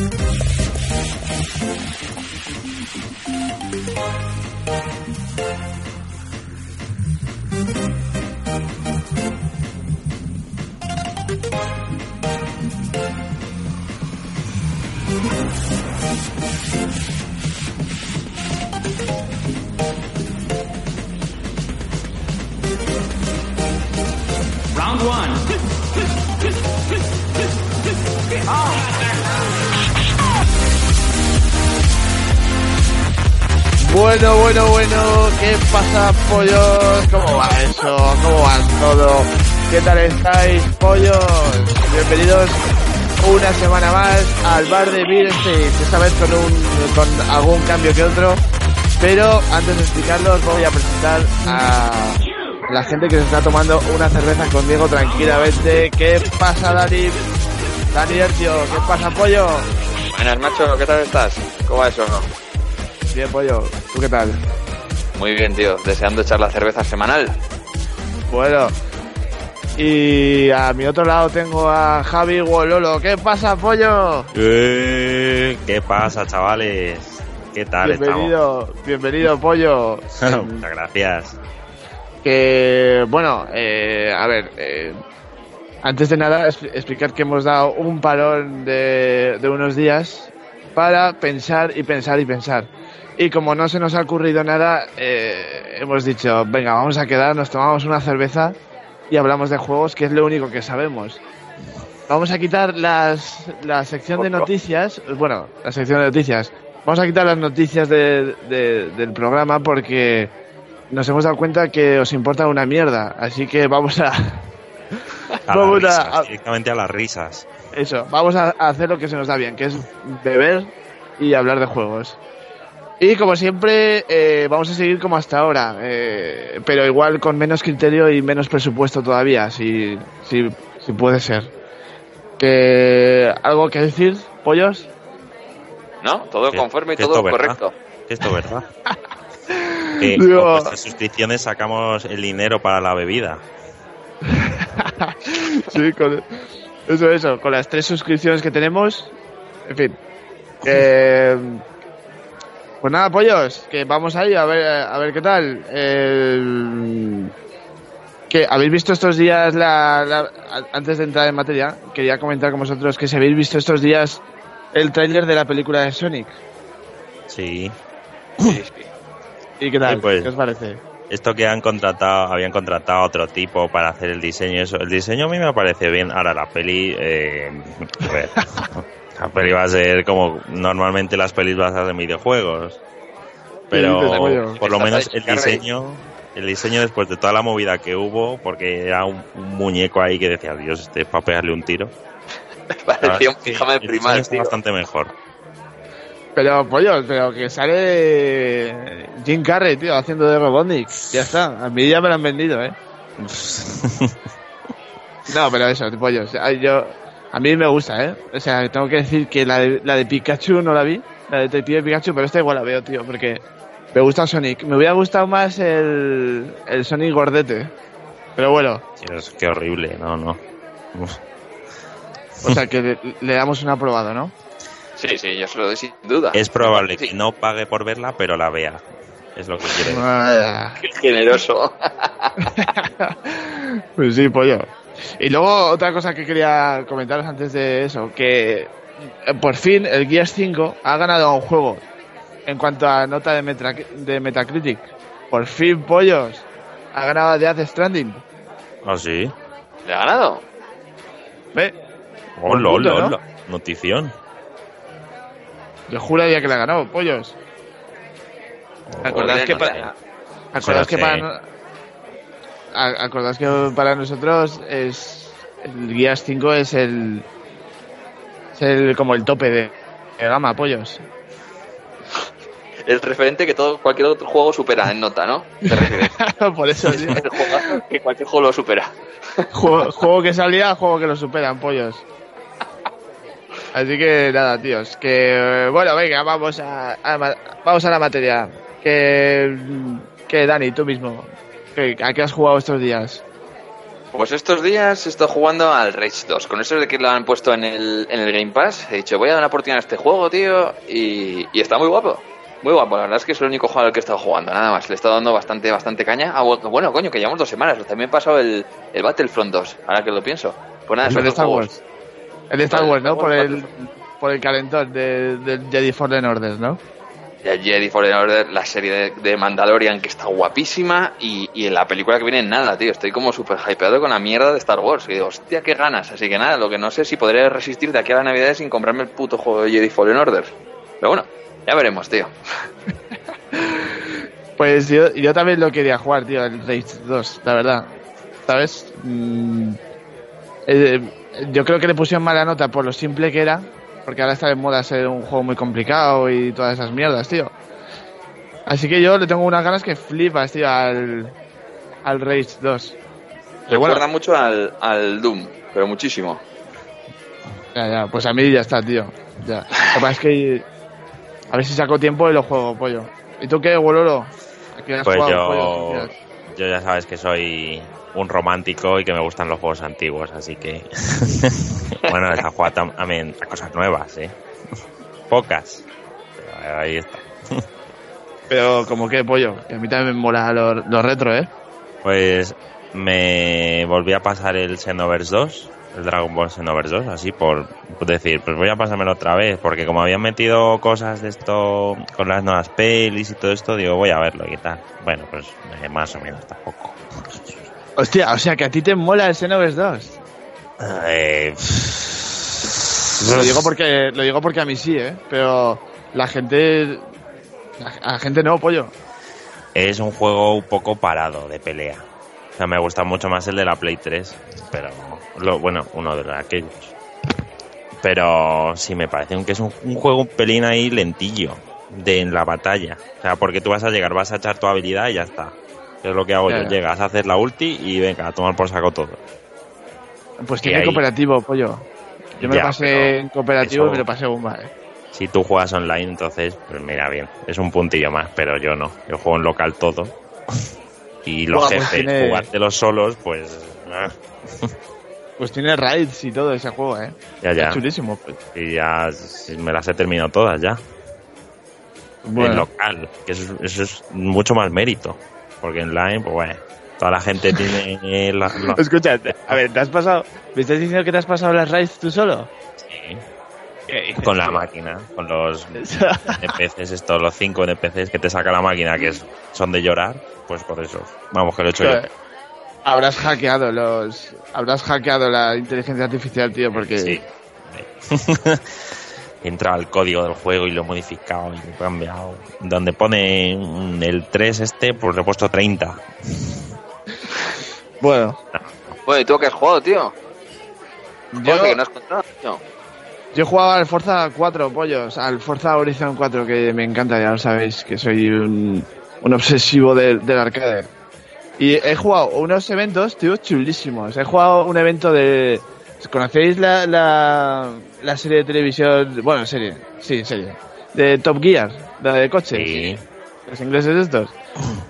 Thank you. Bueno, bueno, bueno, ¿qué pasa, pollos? ¿Cómo va eso? ¿Cómo va todo? ¿Qué tal estáis, pollos? Bienvenidos una semana más al bar de Beer esta vez con, un, con algún cambio que otro, pero antes de explicarlo os voy a presentar a la gente que se está tomando una cerveza conmigo tranquilamente. ¿Qué pasa, Dani? Dani tío, ¿qué pasa, pollo? Buenas, macho, ¿qué tal estás? ¿Cómo va eso? Bien, pollo, ¿tú qué tal? Muy bien, tío, deseando echar la cerveza semanal. Bueno, y a mi otro lado tengo a Javi Gololo. ¿Qué pasa, pollo? Eh, ¿Qué pasa, chavales? ¿Qué tal bienvenido, Bienvenido, pollo. Muchas gracias. Que, bueno, eh, a ver, eh, antes de nada, explicar que hemos dado un parón de, de unos días para pensar y pensar y pensar. Y como no se nos ha ocurrido nada, eh, hemos dicho, venga, vamos a quedar, nos tomamos una cerveza y hablamos de juegos, que es lo único que sabemos. Vamos a quitar las, la sección de noticias, bueno, la sección de noticias. Vamos a quitar las noticias de- de- del programa porque nos hemos dado cuenta que os importa una mierda. Así que vamos a, A Vamos a- risas, a- directamente a las risas. eso, vamos a hacer lo que se nos da bien, que es beber y hablar de juegos. Y como siempre, eh, vamos a seguir como hasta ahora, eh, pero igual con menos criterio y menos presupuesto todavía, si, si, si puede ser. Que, ¿Algo que decir, pollos? ¿No? Todo Que- conforme y todo esto, ¿verdad? correcto. Que Esto, ¿verdad? que Digo- con nuestras suscripciones sacamos el dinero para la bebida. sí, con, eso, eso, con las tres suscripciones que tenemos, en fin. Eh, pues nada, pollos, que vamos ahí a ver, a ver qué tal. El- que habéis visto estos días, la, antes de entrar en materia, quería comentar con vosotros que si habéis visto estos días el tráiler de la película de Sonic. Sí. Sí, sí. ¿Y qué tal? Sí, pues. ¿Qué os parece? Esto que han contratado, habían contratado a otro tipo para hacer el diseño, eso. El diseño a mí me parece bien. Ahora la peli, eh, a ver, la peli va a ser como normalmente las pelis basadas en videojuegos. Pero pollo? por lo menos el diseño, el diseño después de toda la movida que hubo, porque era un, un muñeco ahí que decía, Dios, este es para pegarle un tiro. Parecía un pijama de está tío. bastante mejor. Pero, pollos, pero que sale Jim Carrey, tío, haciendo de Robotnik. Ya está, a mí ya me lo han vendido, ¿eh? No, pero eso, pollos. a- Yo, a mí me gusta, ¿eh? O sea, tengo que decir que la de, la de Pikachu no la vi, la de Detective Pikachu, pero esta igual la veo, tío, porque me gusta Sonic. Me hubiera gustado más el, el Sonic gordete. Pero bueno, Dios, qué horrible, no, no. Uf. o sea que le, le damos un aprobado, ¿no? Sí, sí, yo se lo doy sin duda. Es probable Sí. que no pague por verla, pero la vea. Es lo que quiere. Ah, Qué generoso. Pues sí, pollo. Y luego otra cosa que quería comentaros antes de eso, que eh, por fin el Gears 5 ha ganado un juego en cuanto a nota de, Metra- de Metacritic. Por fin, pollos. Ha ganado Death Stranding. ¿Ah, sí? ¿Le ha ganado? ¿Ve? Hola, hola, ¿no? hola. Notición. Yo juraría que le ha ganado, pollos. ¿Acordás Joder, que no para, acordás que sí. para, no- a- acordás que para nosotros es el Gears 5 es el es el como el tope de, de gama, pollos. El referente que todo cualquier otro juego supera en nota, ¿no? Por eso, sí. El que cualquier juego lo supera. juego, juego que salía, juego que lo superan, pollos. Así que nada, tíos, que bueno, venga, vamos a, a vamos a la materia. Que, que Dani, tú mismo, ¿a qué has jugado estos días? Pues estos días he estado jugando al Rage 2. Con eso de que lo han puesto en el, en el Game Pass, he dicho, voy a dar una oportunidad a este juego, tío. Y, y está muy guapo. Muy guapo, la verdad es que es el único al que he estado jugando, nada más. Le he estado dando bastante, bastante caña. Ah, bueno, coño, que llevamos dos semanas. También he pasado el, el Battlefront 2, ahora que lo pienso. Pues nada, El esos de Star juegos. Wars. El de Star Wars, ¿no? Por el, por el calentón de, del Jedi Fallen Order, ¿no? Jedi Fallen Order, la serie de Mandalorian que está guapísima y, y en la película que viene nada, tío. Estoy como súper hypeado con la mierda de Star Wars. Y digo, hostia, qué ganas. Así que nada, lo que no sé si podré resistir de aquí a la Navidad sin comprarme el puto juego de Jedi Fallen Order. Pero bueno, ya veremos, tío. Pues yo, yo también lo quería jugar, tío, el Rage 2, la verdad. ¿Sabes? Mm, eh, yo creo que le pusieron mala nota por lo simple que era, porque ahora está de moda ser un juego muy complicado y todas esas mierdas, tío. Así que yo le tengo unas ganas que flipas, tío, al, al Rage 2. Pero bueno, Recuerda mucho al, al Doom, pero muchísimo. ya, ya, pues a mí ya está, tío. Ya. Lo que pasa es que a ver si saco tiempo y lo juego, pollo. ¿Y tú qué, Wololo? ¿A qué has Pues jugado, yo, pollo? Yo ya sabes que soy un romántico y que me gustan los juegos antiguos, así que... bueno, esa jugada tam- también a cosas nuevas, ¿eh? Pocas. Pero ahí está. Pero como que, pollo, que a mí también me mola lo, lo retro, ¿eh? Pues me volví a pasar el Xenoverse 2, el Dragon Ball Xenoverse 2, así por, decir, pues voy a pasármelo otra vez, porque como habían metido cosas de esto con las nuevas pelis y todo esto, digo, voy a verlo y tal. Bueno, pues eh, más o menos tampoco. Hostia, o sea que a ti te mola el Xenoverse 2. Eh, Lo digo porque lo digo porque a mí sí, ¿eh? Pero la gente la, la gente no, pollo. es un juego un poco parado de pelea. Sea, me gusta mucho más el de la Play 3, pero lo, bueno, uno de aquellos. Pero sí me parece que es un, un juego un pelín ahí lentillo de en la batalla. O sea, porque tú vas a llegar, vas a echar tu habilidad y ya está. Es lo que hago yo. Llegas a hacer la ulti y venga, a tomar por saco todo. Pues tiene cooperativo, pollo. Yo me Ya, lo pasé en cooperativo y me lo pasé bomba, ¿eh? Si tú juegas online, entonces, pues mira bien, es un puntillo más, pero yo no. Yo juego en local todo. Y los Buah, pues jefes, tiene- jugártelos solos, pues. ah, Pues tiene raids y todo ese juego, ¿eh? ya, ya. Es chulísimo. Pues. Y ya me las he terminado todas ya. En Bueno, local, que eso, es- eso es mucho más mérito. Porque en line, pues bueno, toda la gente tiene la, la- escucha, a ver, ¿te has pasado? ¿Me estás diciendo que te has pasado las raids tú solo? Con la máquina, con los NPCs, estos, los cinco NPCs que te saca la máquina, que es- son de llorar, pues por eso. Vamos, que lo he hecho yo. Habrás hackeado los. Habrás hackeado la inteligencia artificial, tío, porque. Sí. He entrado al código del juego y lo he modificado y lo he cambiado. Donde pone el 3 este, pues le he puesto 30. Bueno, Bueno, ¿y tú qué has jugado, tío? yo, Joder, que no has contado, tío. Yo jugaba al Forza 4, pollos. Al Forza Horizon 4, que me encanta, ya lo sabéis, que soy un, un obsesivo del, del arcade. Y he jugado unos eventos, tío, chulísimos. He jugado un evento de. ¿Conocéis la, la, la serie de televisión? Bueno, serie, sí, serie. De Top Gear, la de coches. Sí. los ingleses estos.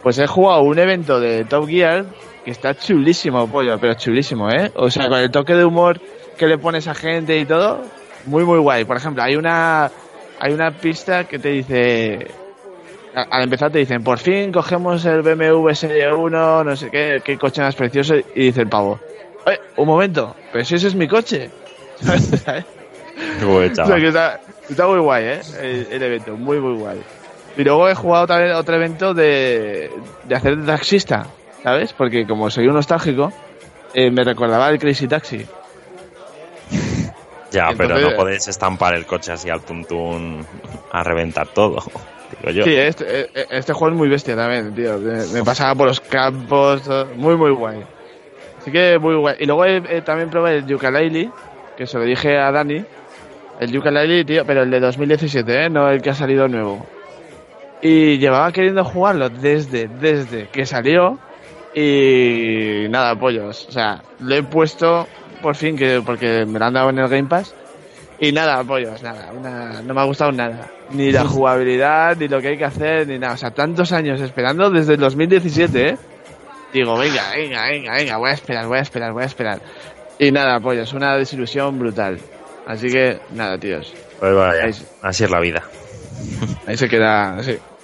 Pues he jugado un evento de Top Gear que está chulísimo, pollo, pero chulísimo, ¿eh? O sea, con el toque de humor que le pones a gente y todo, muy, muy guay. Por ejemplo, hay una, hay una pista que te dice, al empezar te dicen, por fin cogemos el BMW Serie 1, no sé qué, qué coche más precioso, y dice el pavo, "Oye, un momento, pero si ese es mi coche. ¿Sabes? Uy, O sea, chaval. que está, está muy guay, ¿eh? El, el evento, muy, muy guay. Y luego he jugado también otro evento de, de hacer de taxista, ¿sabes? Porque como soy un nostálgico, eh, me recordaba el Crazy Taxi. Ya, pero no podéis estampar el coche así al tuntún a reventar todo. Digo yo. Sí, este, eh, este juego es muy bestia también, tío. Me, pasaba por los campos, muy, muy guay. Así que muy guay. Y luego eh, eh, también probé el Yooka-Laylee, que se lo dije a Dani. El Yooka-Laylee, tío, pero el de 2017, ¿eh? No el que ha salido nuevo. Y llevaba queriendo jugarlo desde, desde que salió. Y nada, pollos. O sea, lo he puesto por fin, que porque me lo han dado en el Game Pass. Y nada, pollos, nada. una- no me ha gustado nada. Ni la jugabilidad, ni lo que hay que hacer, ni nada. O sea, tantos años esperando desde el 2017, ¿eh? digo, venga, venga, venga, venga, voy a esperar, voy a esperar, voy a esperar. Y nada, es una desilusión brutal. Así que, nada, tíos. Pues vaya, Ahí- así es la vida. Ahí se queda.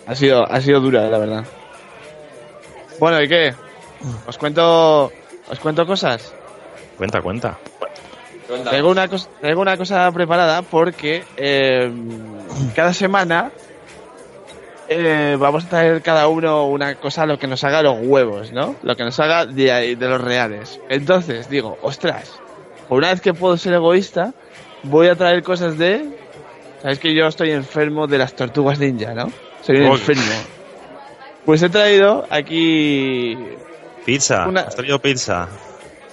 Ha sido, ha sido dura, la verdad. Bueno, ¿y qué? Os cuento, os cuento cosas. Cuenta, cuenta. Traigo una, cosa, traigo una cosa preparada porque eh, cada semana eh, vamos a traer cada uno una cosa lo que nos haga los huevos, ¿no? Lo que nos haga de, de los reales. Entonces digo, ostras, por una vez que puedo ser egoísta, voy a traer cosas de... Sabes que yo estoy enfermo de las tortugas ninja, ¿no? Soy un enfermo. Pues he traído aquí... Pizza. Una- ¿Has traído pizza?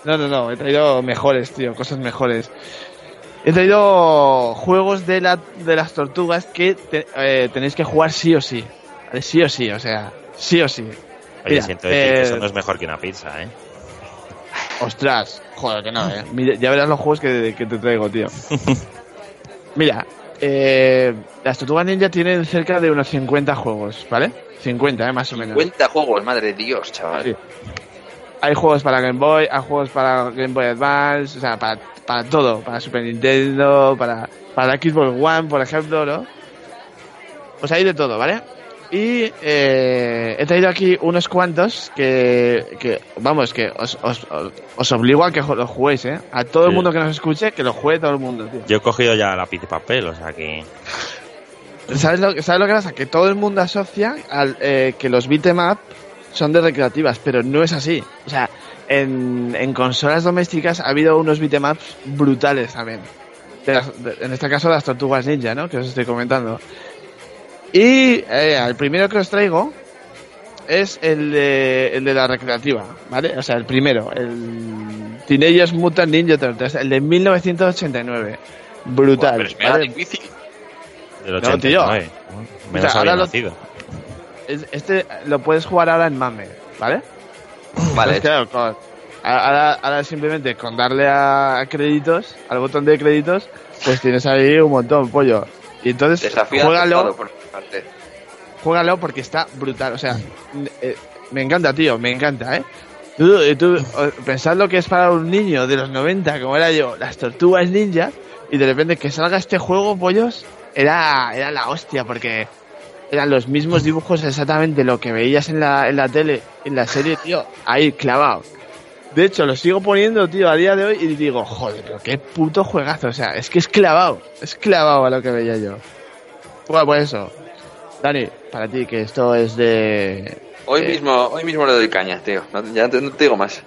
No, no, no, he traído mejores, tío, cosas mejores. He traído juegos de, la, de las tortugas que te- eh, tenéis que jugar sí o sí. ¿vale? Sí o sí, o sea, sí o sí. Oye, Mira, siento decir que eh, eso no es mejor que una pizza, ¿eh? Ostras, joder, que no, eh. Mira, ya verás los juegos que, que te traigo, tío. Mira, eh, las tortugas ninja tienen cerca de unos 50 juegos, ¿vale? 50, eh, más o menos. 50 juegos, madre de Dios, chaval. Sí. Hay juegos para Game Boy, hay juegos para Game Boy Advance, o sea, para, para todo, para Super Nintendo, para, para Xbox One, por ejemplo, ¿no? Pues hay de todo, ¿vale? Y eh, he traído aquí unos cuantos que, que vamos, que os, os, os- obligo a que los juguéis, ¿eh? A todo el mundo que nos escuche, que lo juegue todo el mundo, tío. Yo he cogido ya lápiz y papel, o sea que... ¿Sabes lo, ¿Sabes lo que pasa? Que todo el mundo asocia al, eh, que los beat'em up son de recreativas, pero no es así. O sea, en, en consolas domésticas ha habido unos beat'em ups brutales también. De las- de- en este caso las tortugas ninja, ¿no? Que os estoy comentando. Y eh, el primero que os traigo es el de, el de la recreativa, ¿vale? O sea, el primero, el Teenage Mutant Ninja Turtles, el de 1989. Brutal. Pero es mega ¿vale? difícil. No, Del tío. 89. Menos O sea, había ahora lo- nacido. Es- Este lo puedes jugar ahora en MAME, ¿vale? Vale, claro, ahora, ahora simplemente con darle a, créditos, al botón de créditos, pues tienes ahí un montón, pollo. Y entonces, desafío juégalo, por parte. juégalo porque está brutal. O sea, eh, me encanta, tío, me encanta, ¿eh? Tú, eh, tú, pensad lo que es para un niño de los 90, como era yo, las tortugas ninja, y de repente que salga este juego, pollos, era, era la hostia, porque eran los mismos dibujos exactamente lo que veías en la, en la tele, en la serie, tío, ahí clavado. De hecho, lo sigo poniendo, tío, a día de hoy y digo, joder, pero qué puto juegazo. O sea, es que es clavado, es clavado a lo que veía yo. Bueno, pues eso. Dani, para ti, que esto es de... Hoy Eh. mismo, hoy mismo le doy caña, tío. No, ya te- no te digo más.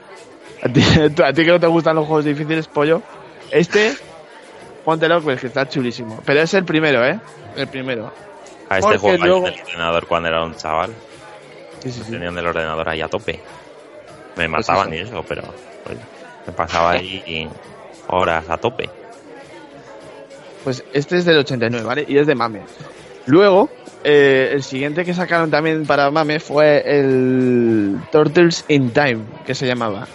A ti, a ti que no te gustan los juegos difíciles, pollo. Este, póntelo, pues que está chulísimo. Pero es el primero, ¿eh? El primero. A este juego luego- en el ordenador cuando era un chaval. Sí, sí, sí. Tenían el ordenador ahí a tope. Me Pues mataban y eso, pero oye, me pasaba ahí horas a tope. Pues este es del 89, ¿vale? Y es de Mame. Luego, eh, el siguiente que sacaron también para Mame fue el Turtles in Time, que se llamaba.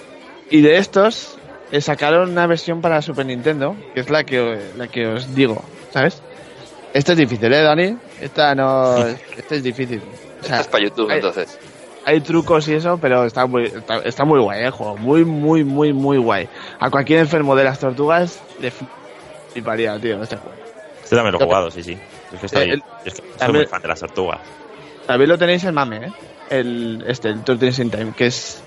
Y de estos eh, sacaron una versión para Super Nintendo, que es la que, la que os digo, ¿sabes? Este es difícil, ¿eh, Dani? Esta no... Este es difícil. O sea, Estás para YouTube, hay- entonces. hay trucos y eso, pero está muy, está, está muy guay, ¿eh? el juego. Muy, muy, muy, muy guay. A cualquier enfermo de las tortugas le fliparía, tío, este juego. Este también lo he jugado, sí, sí. Es que estoy, Eh, el- es que soy también- muy fan de las tortugas. También lo tenéis en Mame, ¿eh? El, este, el Turtles in Time, que es...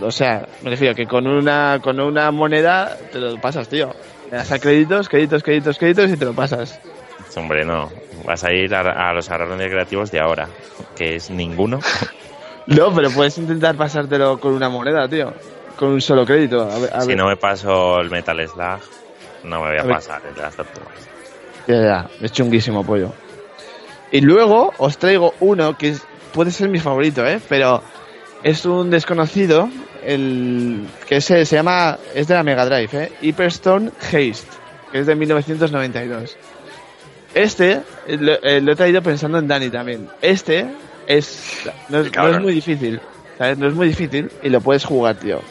o sea, me refiero que con una, con una moneda te lo pasas, tío. Le das a créditos, créditos, créditos, créditos y te lo pasas. Hombre, no. Vas a ir a, a los agarrones recreativos de ahora, que es ninguno. No, pero puedes intentar pasártelo con una moneda, tío. Con un solo crédito. A ver, a si ver. no me paso el Metal Slug, no me voy a, pasar el de las tortugas. Ya, ya, es chunguísimo, pollo. Y luego os traigo uno que es- puede ser mi favorito, ¿eh? Pero es un desconocido, el que se, se llama, es de la Mega Drive, ¿eh? Hyperstone Haste, que es de 1992. Este eh, lo, eh, lo he traído pensando en Dani también. Este es no, es, no muy difícil, ¿sabes? No es muy difícil y lo puedes jugar, tío.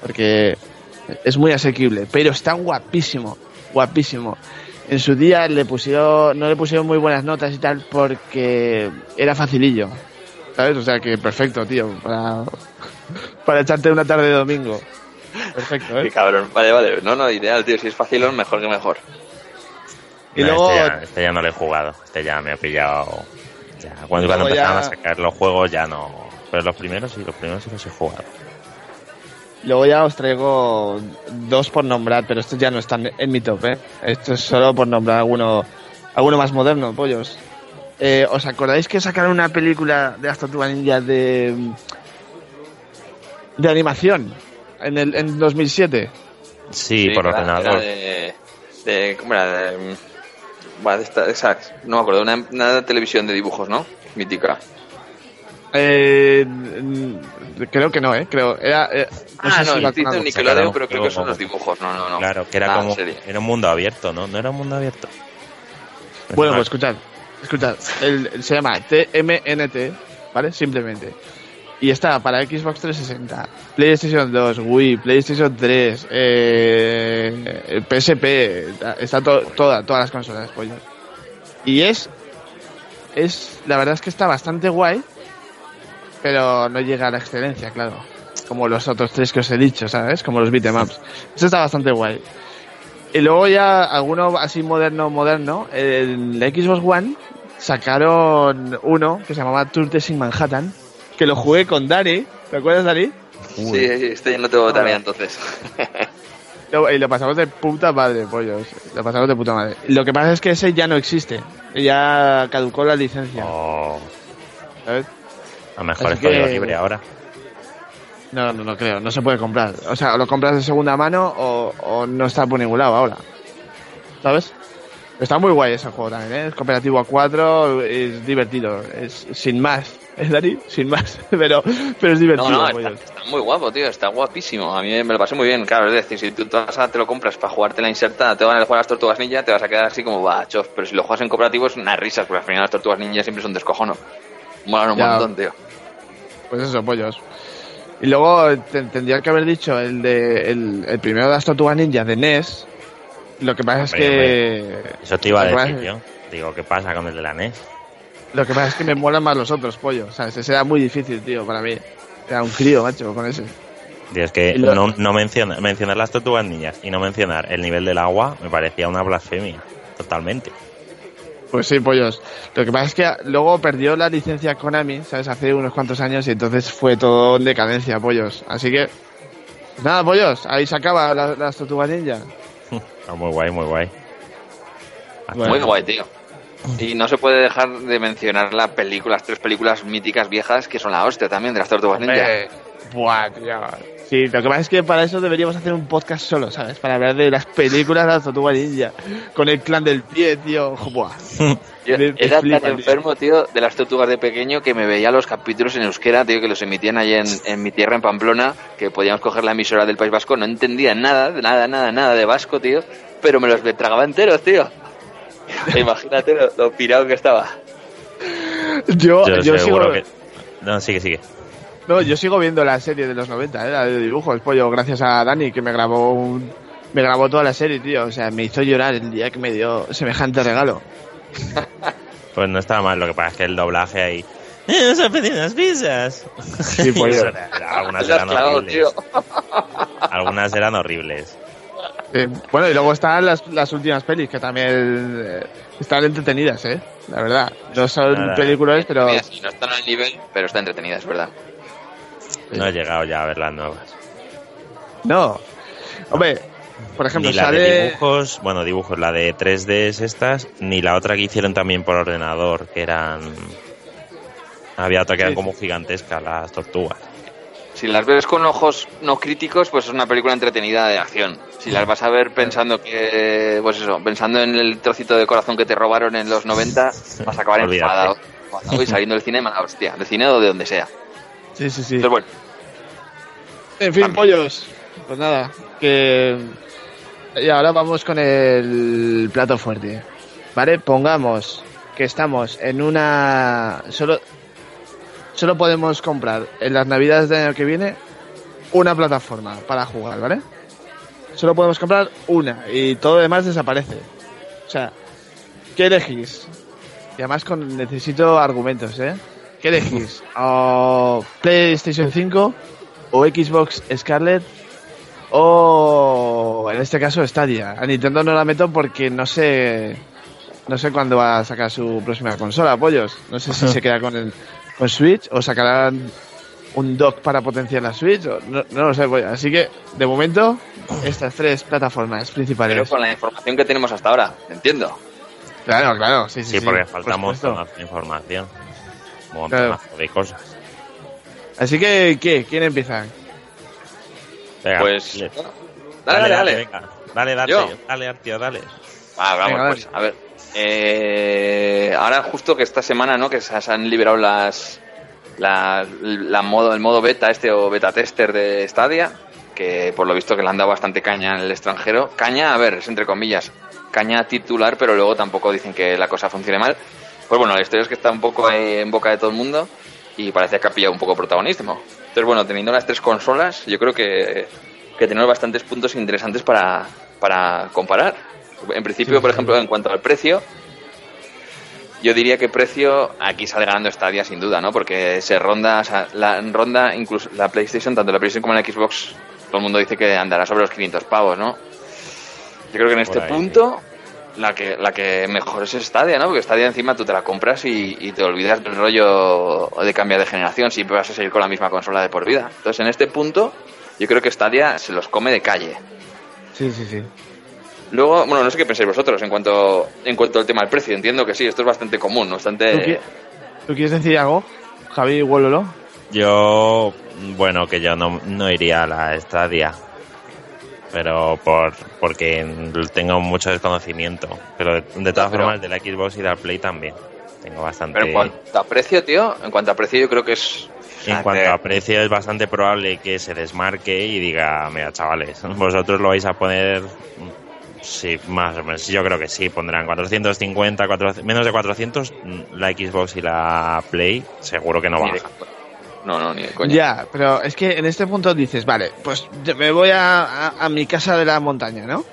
Porque es muy asequible, pero está guapísimo, guapísimo. En su día le pusieron, no le pusieron muy buenas notas y tal porque era facilillo, ¿sabes? O sea que perfecto, tío, para, para echarte una tarde de domingo. Perfecto, Qué ¿eh? cabrón. Vale, vale. No, no, ideal, tío. Si es fácil, mejor que mejor. Y No, luego, este, ya, este ya no lo he jugado. Este ya me ha pillado. Ya, cuando, cuando ya- a sacar los juegos ya no. Pero los primeros sí, los primeros sí los he jugado. luego ya os traigo dos por nombrar, pero estos ya no están en mi top, ¿eh? Esto es solo por nombrar alguno, alguno más moderno, pollos. Eh, ¿Os acordáis que sacaron una película de las Tortugas Ninja de, de animación en el en 2007? Sí, por era- ordenador. era de, de. ¿Cómo era? De, bueno, de esta, esa- no me acuerdo, una, una televisión de dibujos, ¿no? Mítica. Eh, creo que no, ¿eh? Creo. Era, eh, ah, sé no, si sacaron Nickelodeon, pero creo que son como- los dibujos. No, no, no. Claro, que era Ah, como. serie. Era un mundo abierto, ¿no? No era un mundo abierto. Bueno, pues escuchad, escuchad. El, el- se llama TMNT, ¿vale? Simplemente. Y está para Xbox 360, PlayStation 2, Wii, PlayStation 3, eh, PSP, está- to- toda, todas las consolas, pollo. Y es, es, la verdad es que está bastante guay, pero no llega a la excelencia, claro. Como los otros tres que os he dicho, ¿sabes? Como los beatemaps. Eso está bastante guay. Y luego ya alguno así moderno, moderno, en la Xbox One sacaron uno que se llamaba Turtles in Manhattan, que lo jugué con Dani, ¿te acuerdas Dani? Sí, este ya no tengo tarea entonces. Lo- Y lo pasamos de puta madre, pollos. Lo pasamos de puta madre. Lo que pasa es que ese ya no existe. Ya caducó la licencia. o ¿sabes? a lo mejor Así es código que- libre ahora. No, no, no creo. No se puede comprar. O sea, o lo compras de segunda mano o, o no está por ningún lado ahora. ¿Sabes? Está muy guay ese juego también, ¿eh? Es cooperativo a 4, es divertido. Es sin más. ¿Es Dani? Sin más. pero, pero es divertido. No, no, está, muy guapo, tío, está guapísimo. A mí me lo pasé muy bien, claro. Es decir, si tú te, vas a- te lo compras para jugarte la insertada, te van a jugar las tortugas ninja, te vas a quedar así como va, chof. Pero si lo juegas en cooperativo es unas risas, porque al final las tortugas ninja siempre son descojono. Molan un Ya. montón, tío. Pues eso, pollos. Y luego te- tendría que haber dicho el de el, el primero de las tortugas ninja de NES. Lo que pasa es Hombre, que. Eso te iba a que pasa- decir yo. Digo, ¿qué pasa con el de la NES? Lo que pasa es que me molan más los otros, pollo. O sea, ese era muy difícil, tío, para mí. Era un crío, macho, con ese. Tío, es que lo- no, no menciona- mencionar las tortugas niñas y no mencionar el nivel del agua me parecía una blasfemia. Totalmente. Pues sí, pollos. Lo que pasa es que luego perdió la licencia Konami, ¿sabes? Hace unos cuantos años y entonces fue todo en decadencia, pollos. Así que. Nada, pollos. Ahí se acaba la- las tortugas ninja. Ah, muy guay, muy guay. Bueno. Muy guay, tío. Y no se puede dejar de mencionar las tres películas míticas viejas que son la hostia también de las tortugas ninja. Eh, buah, tío. Sí, lo que pasa es que para eso deberíamos hacer un podcast solo, ¿sabes? Para hablar de las películas de las tortugas ninja. Con el clan del pie, tío. Buah. Yo era flipa, tan tío. enfermo, tío, de las tortugas de pequeño que me veía los capítulos en euskera, tío, que los emitían ahí en, en mi tierra, en Pamplona, que podíamos coger la emisora del País Vasco. No entendía nada, nada, nada, nada de vasco, tío, pero me los tragaba enteros, tío. Imagínate lo, lo pirado que estaba. Yo, Yo, yo sigo, que. No, sigue, sigue. no, yo sigo viendo la serie de los 90, ¿eh? La de dibujos, pollo, gracias a Dani, que me grabó un, me grabó toda la serie, tío. O sea, me hizo llorar el día que me dio semejante regalo. Pues no estaba mal, lo que pasa es que el doblaje ahí. ¡Eh, nos han pedido unas pizzas! Sí, algunas eran horribles. Algunas eran horribles. Eh, bueno, y luego están las, las últimas pelis, que también eh, están entretenidas, ¿eh? La verdad. No son Nada. películas, pero... Mira, sí, no están al nivel, pero está entretenida, es verdad. No he llegado ya a ver las nuevas. No. Hombre, por ejemplo, Ni la de sale... dibujos, bueno, dibujos, la de 3D es estas, ni la otra que hicieron también por ordenador, que eran. Había otra que eran Sí, como gigantescas, las tortugas. Si las ves con ojos no críticos, pues es una película entretenida de acción. Si las vas a ver pensando que, pues eso, pensando en el trocito de corazón que te robaron en los 90, vas a acabar Olvídate. enfadado. y saliendo del cine, mala hostia. Del cine o de donde sea. Sí, sí, sí. Entonces, bueno, En fin, También. pollos. Pues nada, que... Y ahora vamos con el plato fuerte. ¿Vale? Pongamos que estamos en una... Solo, solo podemos comprar en las navidades del año que viene una plataforma para jugar, ¿vale? Solo podemos comprar una y todo lo demás desaparece. O sea, ¿qué elegís? Y además con, necesito argumentos, ¿eh? ¿Qué elegís? ¿O PlayStation 5 o Xbox Scarlet o en este caso Stadia. A Nintendo no la meto porque no sé no sé cuándo va a sacar su próxima consola, pollos. No sé si se queda con el con Switch o sacarán un dock para potenciar la Switch, o- no, no lo sé, pollo. Así que de momento estas tres plataformas principales. Pero con la información que tenemos hasta ahora, entiendo. Claro, claro, sí, sí. Sí, sí, porque por falta un supuesto. montón de información. Un Claro. montonazo de cosas. Así que, ¿qué? ¿Quién empieza? Venga, Pues. dale, Dale, dale, dale. Dale, dale, Yo. dale, Artio, dale. Ah, vamos, Venga, pues, a ver. Eh, ahora justo que esta semana, ¿no? Que se, han liberado las, la, la modo, el modo beta este o beta tester de Stadia, que por lo visto que le han dado bastante caña en el extranjero. Caña, a ver, es entre comillas, caña titular, pero luego tampoco dicen que la cosa funcione mal. Pues bueno, la historia es que está un poco en boca de todo el mundo y parece que ha pillado un poco protagonismo. Entonces, bueno, teniendo las tres consolas, yo creo que, que tenemos bastantes puntos interesantes para, para comparar. En principio, Sí, por sí. ejemplo, en cuanto al precio, yo diría que precio aquí sale ganando Stadia sin duda, ¿no? Porque se ronda, o sea, la ronda incluso la PlayStation, tanto la PlayStation como la Xbox, todo el mundo dice que andará sobre los 500 pavos, ¿no? Yo creo que en este ahí, punto la que la que mejor es Stadia, ¿no? Porque Stadia encima tú te la compras y, y te olvidas del rollo de cambiar de generación, siempre vas a seguir con la misma consola de por vida. Entonces, en este punto, yo creo que Stadia se los come de calle. Sí, sí, sí. Luego, bueno, no sé qué pensáis vosotros en cuanto en cuanto al tema del precio. Entiendo que sí, esto es bastante común, ¿no? ¿Tú, Bastante... qui- tú quieres decir algo? Javi, Wololo. Yo, bueno, que yo no, no iría a la Stadia. Pero por porque tengo mucho desconocimiento. Pero de, de todas pero- formas, de la Xbox y de la Play también. Tengo bastante. Pero en cuanto a precio, tío, en cuanto a precio yo creo que es... En cuanto a precio, es bastante probable que se desmarque y diga: Mira, chavales, vosotros lo vais a poner. Sí, más o menos. Yo creo que sí, pondrán 450, 400, menos de 400. La Xbox y la Play, seguro que no baja. No, no, ni de coña. Ya, pero es que en este punto dices, vale, pues me voy a, a- a mi casa de la montaña, ¿no?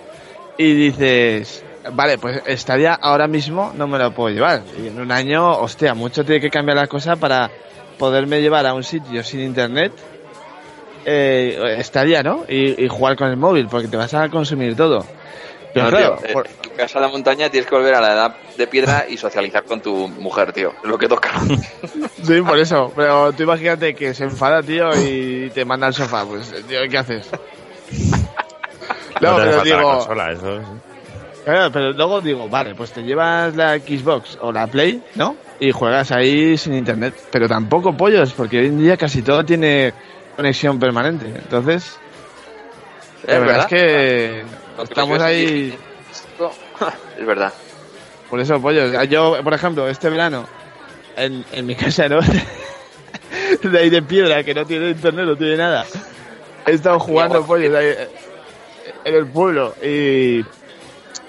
Y dices, vale, pues estaría ahora mismo, no me lo puedo llevar. Y en un año, hostia, mucho tiene que cambiar la cosa para poderme llevar a un sitio sin internet. Eh, estaría, ¿no? Y, y jugar con el móvil, porque te vas a consumir todo. Pero No, claro, tío, eh, por- en tu casa de la montaña tienes que volver a la edad de piedra y socializar con tu mujer, tío. Es lo que toca. sí, por eso. Pero tú imagínate que se enfada, tío, y te manda al sofá. Pues, tío, ¿qué haces? No, pero digo, consola, eso sí. Claro, pero luego digo, vale, pues te llevas la Xbox o la Play, ¿no? Y juegas ahí sin internet. Pero tampoco pollos, porque hoy en día casi todo tiene conexión permanente. Entonces, la verdad es que estamos ahí. Es verdad. Por eso, pollos. Yo, por ejemplo, este verano, en, en mi casa, ¿no? de ahí de piedra, que no tiene internet, no tiene nada. He estado jugando ahí, eh, en el pueblo y,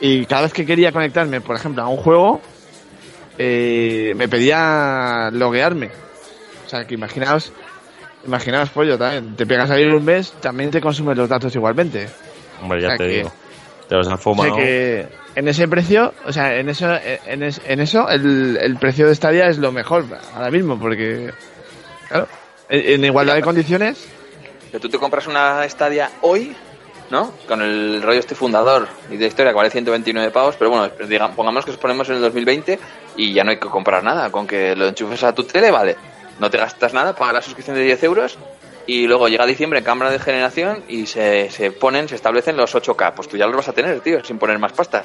y cada vez que quería conectarme, por ejemplo, a un juego, eh, me pedía loguearme. O sea, que imaginaos, imaginaos, pollo, también. Te pegas ahí un mes, también te consumes los datos igualmente. Hombre, ya O sea te que- digo. Te los han O fumado. sea que en ese precio, o sea, en eso, en, es- en eso el, el precio de Stadia es lo mejor ahora mismo, porque, claro, en, igualdad de condiciones, Que tú te compras una Stadia hoy, ¿no? Con el rollo este fundador y de historia que vale 129 pavos, pero bueno, digamos, pongamos que nos ponemos en el 2020 y ya no hay que comprar nada. Con que lo enchufes a tu tele, vale. No te gastas nada, pagas la suscripción de 10 euros y luego llega diciembre, cámara de generación y se, se ponen, se establecen los 8K. Pues tú ya los vas a tener, tío, sin poner más pasta.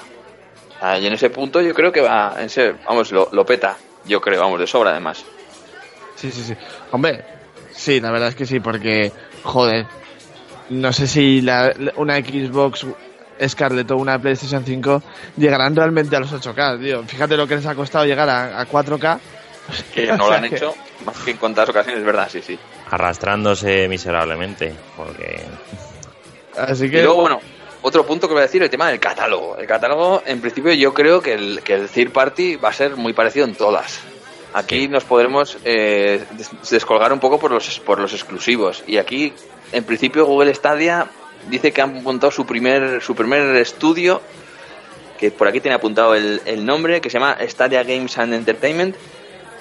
Y en ese punto yo creo que va, en ese, vamos, lo, lo peta. Yo creo, vamos, de sobra además. sí, sí, sí. Hombre, sí, la verdad es que sí, porque, joder, no sé si la, una Xbox Scarlett o una PlayStation 5 llegarán realmente a los 8K, tío. Fíjate lo que les ha costado llegar a, a 4K. Que no lo han hecho, más que en contadas ocasiones, es verdad, sí, sí. Arrastrándose miserablemente. Porque. Así Y que, luego, bueno, otro punto que voy a decir, el tema del catálogo. El catálogo, en principio, yo creo que el, que el third party va a ser muy parecido en todas. Aquí nos podremos eh, des- descolgar un poco por los, por los exclusivos. Y aquí, en principio, Google Stadia dice que han montado su primer, su primer estudio, que por aquí tiene apuntado el, el nombre, que se llama Stadia Games and Entertainment.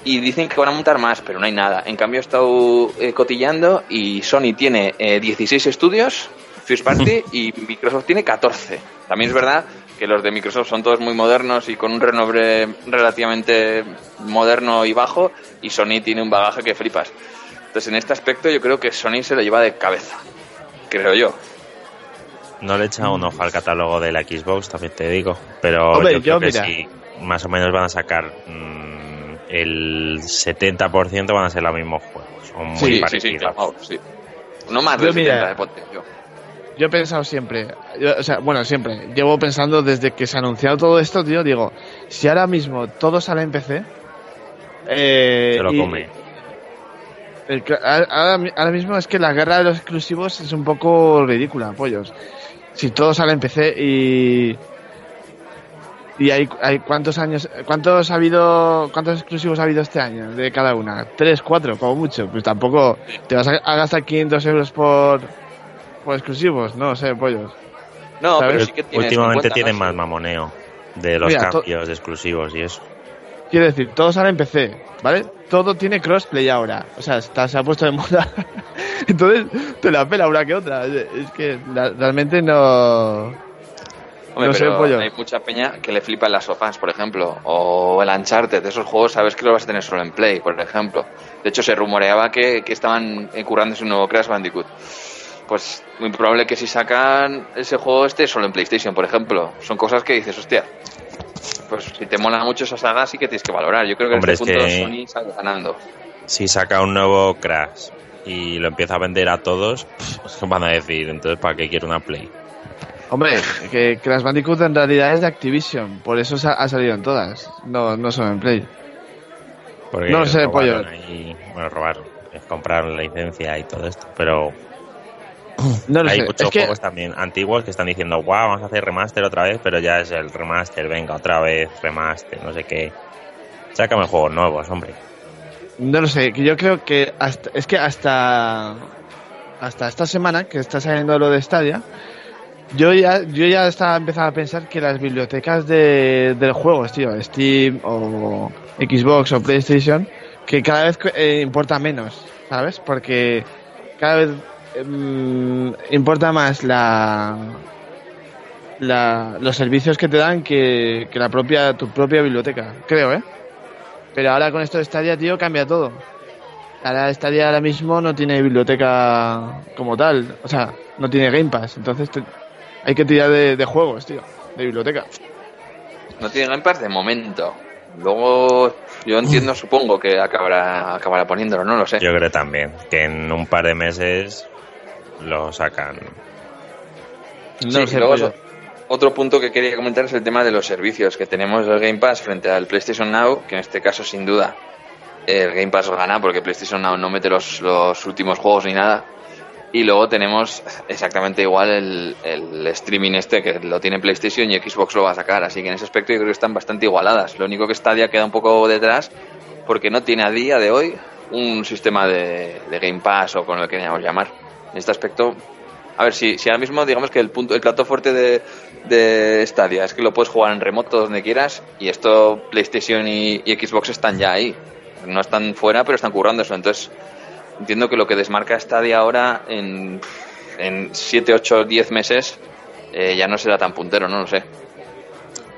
Y dicen que van a montar más, pero no hay nada. En cambio, he estado eh, cotillando y Sony tiene 16 eh, estudios, First Party, y Microsoft tiene 14. También es verdad que los de Microsoft son todos muy modernos y con un renombre relativamente moderno y bajo, y Sony tiene un bagaje que flipas. Entonces, en este aspecto, yo creo que Sony se lo lleva de cabeza, creo yo. No le he echado un ojo al catálogo de la Xbox, también te digo, pero yo creo que sí, más o menos van a sacar mm, el 70% van a ser los mismos juegos, son muy parecidos. Sí, No más de 70, yo yo he pensado siempre, o sea, bueno, siempre, llevo pensando desde que se ha anunciado todo esto, tío, digo, si ahora mismo todo sale en PC, eh, se lo come. ahora, mismo es que la guerra de los exclusivos es un poco ridícula, pollos. Si todo sale en PC y y hay, hay cuántos años, cuántos ha habido, cuántos exclusivos ha habido este año de cada una, tres, cuatro, como mucho. Pues tampoco te vas a gastar 500 euros por exclusivos, no sé, pollos. No, pero sí que Últimamente tienen más mamoneo de los cambios de exclusivos y eso. Quiero decir, todo sale en PC, ¿vale? Todo tiene crossplay ahora. O sea, está, se ha puesto de moda. Entonces, te la pela una que otra. Es que realmente no. No sé, pollo. hay mucha peña que le flipa las sofás, por ejemplo. O el Uncharted. De esos juegos sabes que lo vas a tener solo en Play, por ejemplo. De hecho, se rumoreaba que, que estaban currándose un nuevo Crash Bandicoot pues muy probable que si sacan ese juego esté solo en PlayStation, por ejemplo. Son cosas que dices, hostia, pues si te mola mucho esa saga sí que tienes que valorar. Yo creo que en este punto Sony sale ganando. Si saca un nuevo Crash y lo empieza a vender a todos, van a decir, entonces ¿para qué quiero una Play? Hombre, que Crash Bandicoot en realidad es de Activision, por eso ha salido en todas, no, no solo en Play. no sé, pollo. bueno, robaron, comprar la licencia y todo esto, pero no Hay sé. muchos juegos también antiguos que están diciendo, wow, vamos a hacer remaster otra vez, pero ya es el remaster, venga, otra vez, remaster, no sé qué. Sácame juegos nuevos, hombre. No lo sé, yo creo que hasta, es que hasta hasta esta semana que está saliendo lo de Stadia, yo ya yo ya estaba empezando a pensar que las bibliotecas de, del juego, tío, Steam o Xbox o PlayStation, que cada vez eh, importa menos, ¿sabes? Porque cada vez Em, importa más la, la, los servicios que te dan que, la propia tu propia biblioteca, creo, ¿eh? Pero ahora con esto de Stadia, tío, cambia todo. Ahora Stadia ahora mismo no tiene biblioteca como tal, o sea, no tiene Game Pass, entonces hay que tirar de, juegos, tío, de biblioteca. No tiene Game Pass de momento. Luego yo entiendo, supongo que acabará, acabará poniéndolo, no lo sé. Yo creo también, que en un par de meses lo sacan. No sé, otro punto que quería comentar es el tema de los servicios que tenemos del Game Pass frente al PlayStation Now, que en este caso sin duda el Game Pass gana porque PlayStation Now no mete los, los últimos juegos ni nada. Y luego tenemos exactamente igual el, el, streaming este que lo tiene PlayStation y Xbox lo va a sacar. Así que en ese aspecto yo creo que están bastante igualadas. Lo único que Stadia queda un poco detrás porque no tiene a día de hoy un sistema de, de Game Pass o con lo que queríamos llamar en este aspecto, a ver, si, si ahora mismo digamos que el punto, el plato fuerte de, Stadia es que lo puedes jugar en remoto donde quieras y esto PlayStation y, Xbox están ya ahí. No están fuera, pero están currando eso. Entonces, entiendo que lo que desmarca Stadia ahora en, en 7, 8, 10 meses eh, ya no será tan puntero, no lo sé.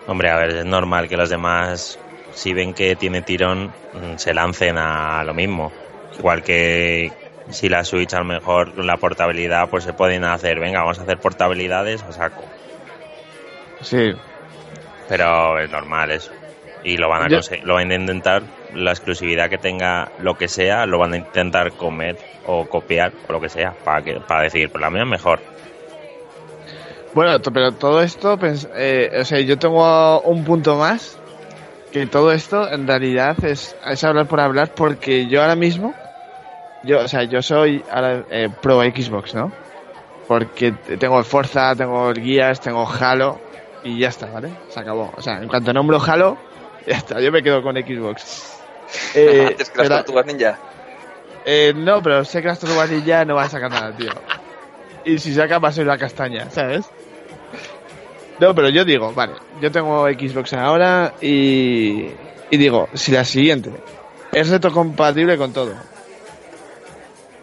Hombre, a ver, es normal que los demás, si ven que tiene tirón, mm, se lancen a lo mismo. Igual que, si la Switch a lo mejor la portabilidad pues se pueden hacer, venga, vamos a hacer portabilidades a saco. Sí. Pero es normal eso. Y lo van a lo van a intentar, la exclusividad que tenga lo que sea, lo van a intentar comer o copiar o lo que sea, para que para decir, pues la mía es mejor. Bueno, pero todo esto, eh, o sea, yo tengo un punto más, que todo esto en realidad es, es hablar por hablar, porque yo ahora mismo yo, o sea, yo soy ahora, eh, pro Xbox, ¿no? Porque tengo el Forza, tengo el Gears, tengo Halo y ya está, ¿vale? Se acabó. O sea, en cuanto nombro Halo, ya está, yo me quedo con Xbox. Eh, ¿Antes que las tortugas ninja? Eh, no, pero sé que las tortugas ninja no va a sacar nada, tío. Y si saca va a ser la castaña, ¿sabes? No, pero yo digo, vale, yo tengo Xbox ahora y, y digo, si la siguiente es retrocompatible con todo.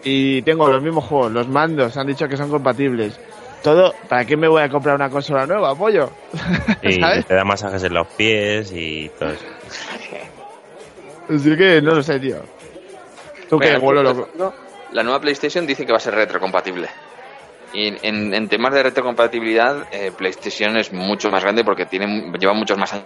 Y tengo los mismos juegos, los mandos han dicho que son compatibles. Todo, ¿para qué me voy a comprar una consola nueva, pollo? Y ¿Sabes? te da masajes en los pies y todo eso. Así que no lo sé, tío. Tú Mira, vuelo loco. La nueva PlayStation dice que va a ser retrocompatible. Y en, en temas de retrocompatibilidad, eh, PlayStation es mucho más grande porque tiene, lleva muchos más años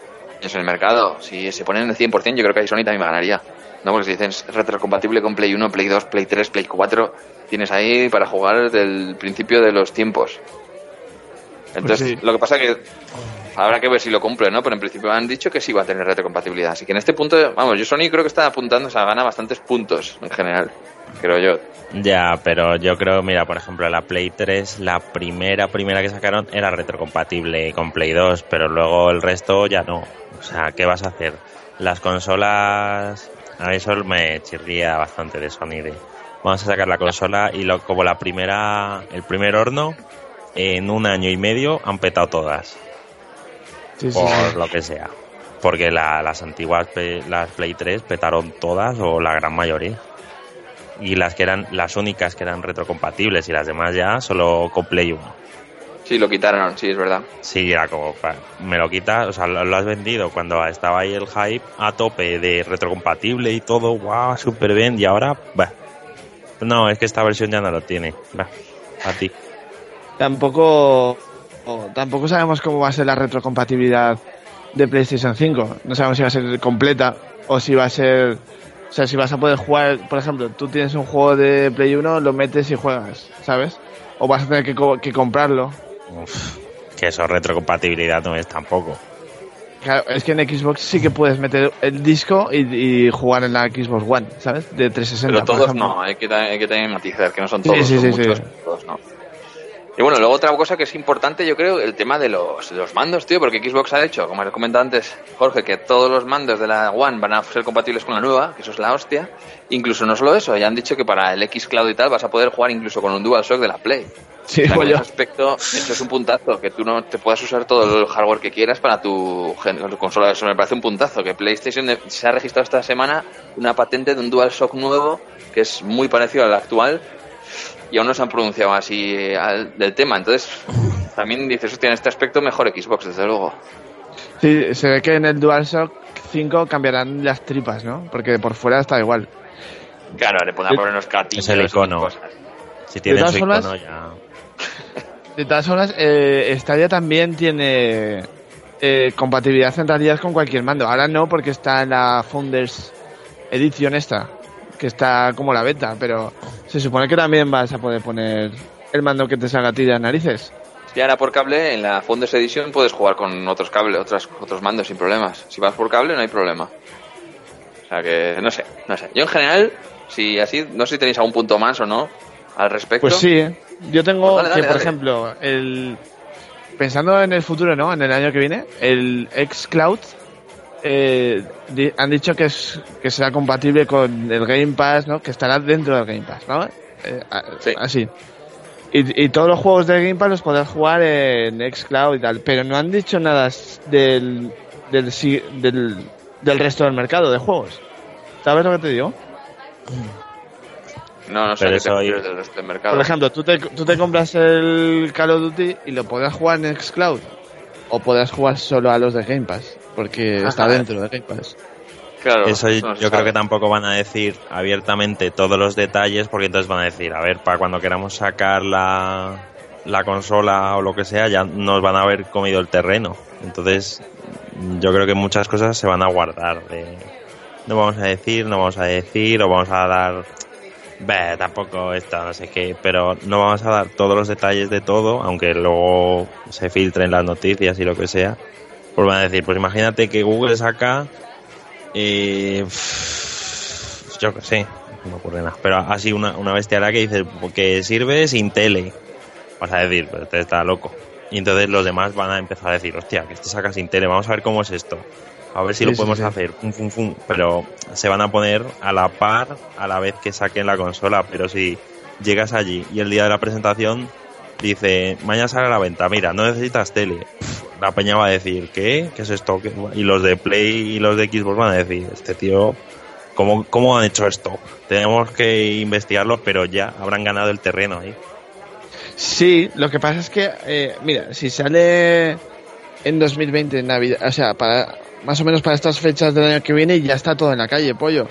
en el mercado. Si se ponen en el 100%, yo creo que ahí Sony también me ganaría. ¿No? Porque si dicen es retrocompatible con Play 1, Play 2, Play 3, Play 4, tienes ahí para jugar desde el principio de los tiempos. Entonces, Pues sí. lo que pasa que habrá que ver si lo cumple, ¿no? Pero en principio han dicho que sí va a tener retrocompatibilidad. Así que en este punto, vamos, yo Sony creo que está apuntando, o sea, gana bastantes puntos en general, creo yo. Ya, pero yo creo, mira, por ejemplo, la Play 3, la primera, primera que sacaron era retrocompatible con Play 2, pero luego el resto ya no. O sea, ¿qué vas a hacer? Las consolas, a eso me chirría bastante de Sony. De, vamos a sacar la consola y lo, como la primera, el primer horno, en un año y medio han petado todas, Sí, por sí. lo que sea. Porque la- las antiguas, las Play 3 petaron todas o la gran mayoría y las que eran las únicas que eran retrocompatibles y las demás ya solo con Play 1. Sí, lo quitaron, sí, es verdad. Sí, era como, me lo quitas, o sea, lo, lo has vendido cuando estaba ahí el hype a tope de retrocompatible y todo, wow, súper bien, y ahora, bah. No, es que esta versión ya no lo tiene, bah, a ti. Tampoco, o- tampoco sabemos cómo va a ser la retrocompatibilidad de PlayStation 5. No sabemos si va a ser completa o si va a ser. O sea, si vas a poder jugar, por ejemplo, tú tienes un juego de Play 1, lo metes y juegas, ¿sabes? O vas a tener que, co- que comprarlo. Uf, que eso retrocompatibilidad no es tampoco. Claro, es que en Xbox sí que puedes meter el disco y, y jugar en la Xbox One, ¿sabes? De 360. Pero todos no, hay que, hay que también matizar, que no son Sí, todos, sí, son sí, muchos, sí. todos no. Y bueno, luego otra cosa que es importante, yo creo, el tema de los, los mandos, tío, porque Xbox ha hecho, como has comentado antes, Jorge, que todos los mandos de la One van a ser compatibles con la nueva, que eso es la hostia. Incluso no solo eso, ya han dicho que para el X Cloud y tal vas a poder jugar incluso con un DualShock de la Play. Sí, O sea, que en ese aspecto, eso es un puntazo, que tú no te puedas usar todo el hardware que quieras para tu gen- consola. Eso me parece un puntazo, que PlayStation se ha registrado esta semana una patente de un DualShock nuevo que es muy parecido al actual y aún no se han pronunciado así eh, al- del tema. Entonces, también dices, hostia, en este aspecto mejor Xbox, desde luego. Sí, se ve que en el DualShock 5 cambiarán las tripas, ¿no? Porque por fuera está igual. Claro, le pueden poner unos gatillos. Es el icono. Si todas su formas- icono ya... De todas formas, eh, Stadia también tiene eh, compatibilidad en realidad con cualquier mando. Ahora no, porque está en la Founders Edition esta, que está como la beta, pero se supone que también vas a poder poner el mando que te salga a ti de las narices. Y ahora por cable, en la Founders Edition puedes jugar con otros cables, otras, otros mandos sin problemas. Si vas por cable no hay problema. O sea que, no sé, no sé. Yo en general, si así, no sé si tenéis algún punto más o no al respecto. Pues sí, ¿eh? yo tengo Pues dale, dale, que, por dale. ejemplo, el pensando en el futuro, ¿no? En el año que viene, el xCloud eh, di- han dicho que es que será compatible con el Game Pass, ¿no? Que estará dentro del Game Pass, ¿no? Eh, a- Sí. Así. Y, y todos los juegos del Game Pass los podrás jugar en xCloud y tal, pero no han dicho nada del del, del del resto del mercado de juegos. ¿Sabes lo que te digo? no, no sé qué te del resto del mercado. Por ejemplo, tú te, tú te compras el Call of Duty y lo podrás jugar en Xcloud. O podrás jugar solo a los de Game Pass. Porque está Ajá. dentro de Game Pass. claro, Eso no yo creo sabe. que tampoco van a decir abiertamente todos los detalles, porque entonces van a decir, a ver, para cuando queramos sacar la, la consola o lo que sea, ya nos van a haber comido el terreno. Entonces, yo creo que muchas cosas se van a guardar. de, no vamos a decir, no vamos a decir, o vamos a dar... Bah, tampoco esto, no sé qué, pero no vamos a dar todos los detalles de todo, aunque luego se filtren las noticias y lo que sea. Pues van a decir, pues imagínate que Google saca y yo que sé, no me ocurre nada. Pero así una, una bestialidad que dice que sirve sin tele. Vas a decir, pero este está loco. Y entonces los demás van a empezar a decir, hostia, que este saca sin tele, vamos a ver cómo es esto. A ver si Sí, lo podemos sí. hacer. Fum, fum, fum. Pero se van a poner a la par a la vez que saquen la consola. Pero si llegas allí y el día de la presentación dice, mañana sale a la venta, mira, no necesitas tele. La peña va a decir, ¿qué? ¿Qué es esto? ¿Qué? Y los de Play y los de Xbox van a decir, este tío ¿Cómo, ¿Cómo han hecho esto? Tenemos que investigarlo, pero ya habrán ganado el terreno ahí. Sí, lo que pasa es que, eh, mira, si sale en 2020 en Navidad, o sea, para más o menos para estas fechas del año que viene ya está todo en la calle, pollo.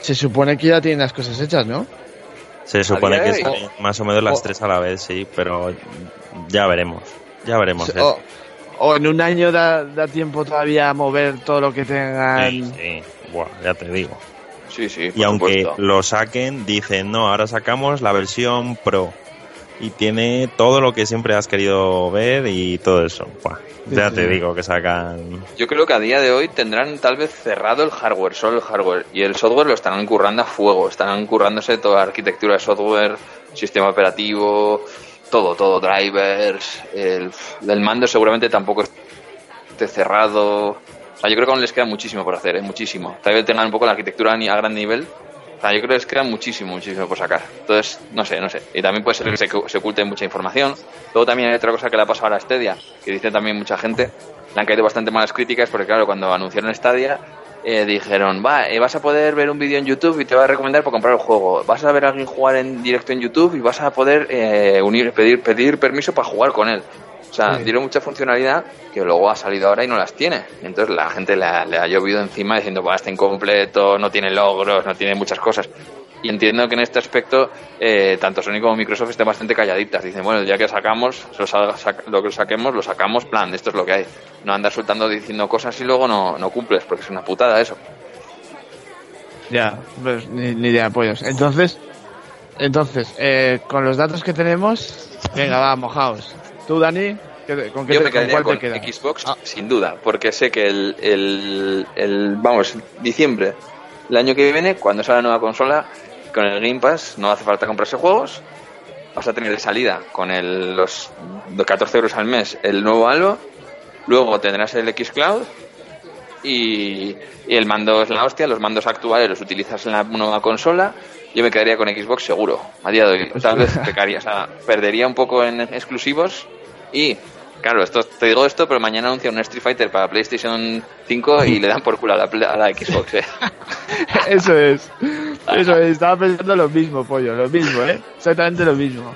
Se supone que ya tienen las cosas hechas, ¿no? Se supone que sí, más o menos las O- tres a la vez, sí, pero ya veremos. Ya veremos. ¿eh? O, en un año da, da tiempo todavía a mover todo lo que tengan. Sí, sí. Buah, ya te digo. Sí, sí, por Y aunque supuesto. lo saquen, dicen, no, ahora sacamos la versión Pro. Y tiene todo lo que siempre has querido ver y todo eso. Buah, Sí, ya sí. te digo que sacan... Yo creo que a día de hoy tendrán tal vez cerrado el hardware, solo el hardware. Y el software lo estarán currando a fuego. Estarán currándose toda la arquitectura de software, sistema operativo, todo, todo, drivers. El, el mando seguramente tampoco esté cerrado. O sea, yo creo que aún les queda muchísimo por hacer, ¿eh? muchísimo. Tal vez tengan un poco la arquitectura a gran nivel. Yo creo que les queda muchísimo, muchísimo por sacar. Entonces, no sé, no sé. Y también puede ser que se, se oculte mucha información. Luego también hay otra cosa que le ha pasado a la Stadia, que dice también mucha gente. Le han caído bastante malas críticas porque, claro, cuando anunciaron Stadia, eh, dijeron, va, eh, vas a poder ver un vídeo en YouTube y te va a recomendar para comprar el juego. Vas a ver a alguien jugar en directo en YouTube y vas a poder eh, unir, pedir, pedir permiso para jugar con él. O sea, Sí. dieron mucha funcionalidad que luego ha salido ahora y no las tiene. Entonces la gente le ha, le ha llovido encima diciendo, va, está incompleto, no tiene logros, no tiene muchas cosas. Y entiendo que en este aspecto, eh, tanto Sony como Microsoft están bastante calladitas. Dicen, bueno, ya que sacamos, lo, sa- sac- lo que saquemos, lo sacamos, plan, esto es lo que hay. No andar soltando diciendo cosas y luego no, no cumples, porque es una putada eso. Ya, pues ni, ni idea, pollos. Entonces, entonces, eh, con los datos que tenemos, venga, va, mojaos. Tú, Dani, ¿qué- ¿con qué Yo te- me con quedaría con te? Xbox, Ah. sin duda, porque sé que el, el, el- vamos, diciembre, el año que viene, cuando salga la nueva consola, con el Game Pass, no hace falta comprarse juegos, vas a tener de salida con el, los, los 14 euros al mes el nuevo Halo, luego tendrás el Xcloud y, y el mando es la hostia, los mandos actuales los utilizas en la nueva consola. Yo me quedaría con Xbox seguro, a día de hoy. Tal vez pecaría, o sea, perdería un poco en exclusivos y, claro, esto te digo esto, pero mañana anuncia un Street Fighter para PlayStation 5 y le dan por culo a la, Play- a la Xbox. ¿eh? Eso es. Eso es. Estaba pensando lo mismo, pollo. Lo mismo, ¿eh? Exactamente lo mismo.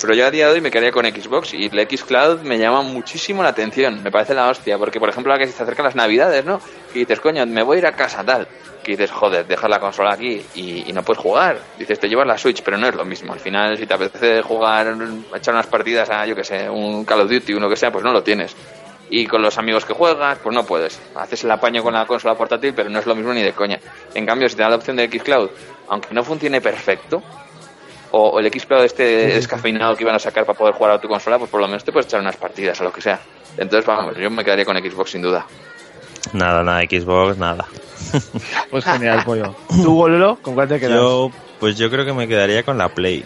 Pero yo a día de hoy me quedaría con Xbox y el Xcloud me llama muchísimo la atención. Me parece la hostia, porque por ejemplo ahora que se acercan las navidades, ¿no? Y dices, coño, me voy a ir a casa tal. Que dices, joder, dejas la consola aquí y, y no puedes jugar. Dices, te llevas la Switch, pero no es lo mismo. Al final, si te apetece jugar, echar unas partidas a, yo que sé, un Call of Duty, uno que sea, pues no lo tienes. Y con los amigos que juegas, pues no puedes. Haces el apaño con la consola portátil, pero no es lo mismo ni de coña. En cambio, si te da la opción de Xcloud, aunque no funcione perfecto, o, o el Xcloud este descafeinado que iban a sacar para poder jugar a tu consola, pues por lo menos te puedes echar unas partidas o lo que sea. Entonces, vamos, yo me quedaría con Xbox sin duda. Nada, nada, Xbox, nada. Pues genial, pollo. ¿Tú, Gololo, con cuál te quedas? Yo, pues yo creo que me quedaría con la Play.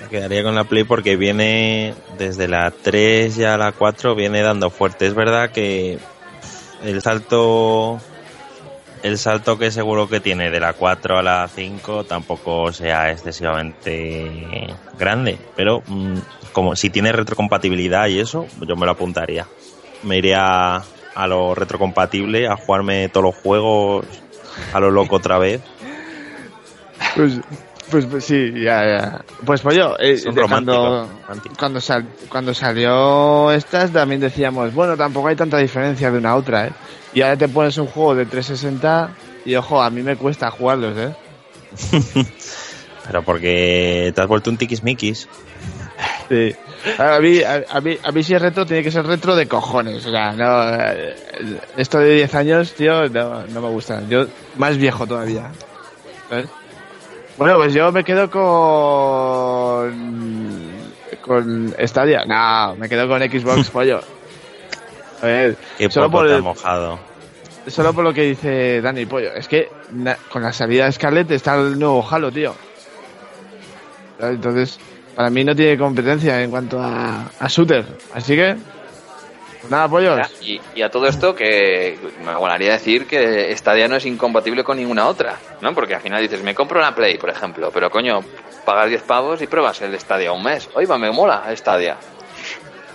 Me quedaría con la Play porque viene desde la 3 ya a la 4 viene dando fuerte. Es verdad que el salto el salto que seguro que tiene de la 4 a la 5 tampoco sea excesivamente grande, pero mm, como si tiene retrocompatibilidad y eso, yo me lo apuntaría. Me iría a lo retrocompatible, a jugarme todos los juegos a lo loco otra vez. Pues, pues, pues sí, ya, ya. Pues pollo, eh, de románticos, cuando, cuando, sal- cuando salió estas también decíamos, bueno, tampoco hay tanta diferencia de una a otra, ¿eh? Y ahora te pones un juego de 360 y ojo, a mí me cuesta jugarlos, ¿eh? Pero porque te has vuelto un tiquismiquis. Sí. A mí, a, a mí, a mí si es retro tiene que ser retro de cojones. O sea, no, eh, esto de 10 años, tío, no, no me gusta. Yo más viejo todavía. Bueno, pues yo me quedo con... Con Stadia. No, me quedo con Xbox, pollo. A ver, Qué solo poco por, el- mojado. solo por lo que dice Dani, pollo. Es que na- con la salida de Scarlett está el nuevo Halo, tío. Entonces, para mí no tiene competencia en cuanto a, a shooter. Así que, pues nada, pollos. Y, a todo esto que me molaría decir que Stadia no es incompatible con ninguna otra, ¿no? Porque al final dices, me compro la Play, por ejemplo, pero coño, pagas 10 pavos y pruebas el Stadia un mes. Oiga, me mola Stadia.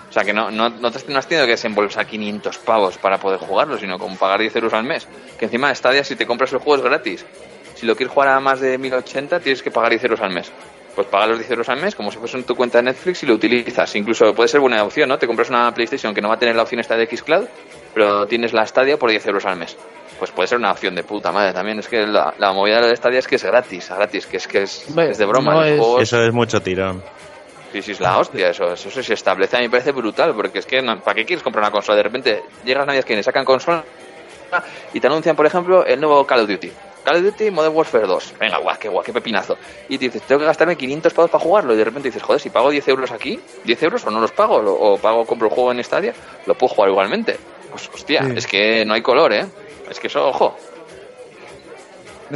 O sea, que no, no, no, te, no has tenido que desembolsar 500 pavos para poder jugarlo, sino como pagar 10 euros al mes. Que encima Stadia, si te compras el juego, es gratis. Si lo quieres jugar a más de 1080, tienes que pagar 10 euros al mes. Pues paga los 10 euros al mes como si fuese en tu cuenta de Netflix y lo utilizas. Incluso puede ser buena opción, ¿no? Te compras una PlayStation que no va a tener la opción esta de Xcloud, pero tienes la Stadia por 10 euros al mes. Pues puede ser una opción de puta madre también. Es que la, la movida de la Stadia es que es gratis, gratis, que es que es, es de broma. No es- juegos- Eso es mucho tirón. Sí, sí, es la hostia, eso, eso, se establece. A mí me parece brutal, porque es que, no- ¿para qué quieres comprar una consola? De repente llegas Navidad que sacan consola y te anuncian, por ejemplo, el nuevo Call of Duty. Call of Duty Modern Warfare 2. Venga, guau, qué guau, qué pepinazo. Y te dices, tengo que gastarme 500 pavos para jugarlo. Y de repente dices, joder, si pago 10 euros aquí, 10 euros o no los pago, lo- o pago, compro el juego en Stadia, lo puedo jugar igualmente. Pues hostia, Sí. es que no hay color, ¿eh? Es que eso, ojo.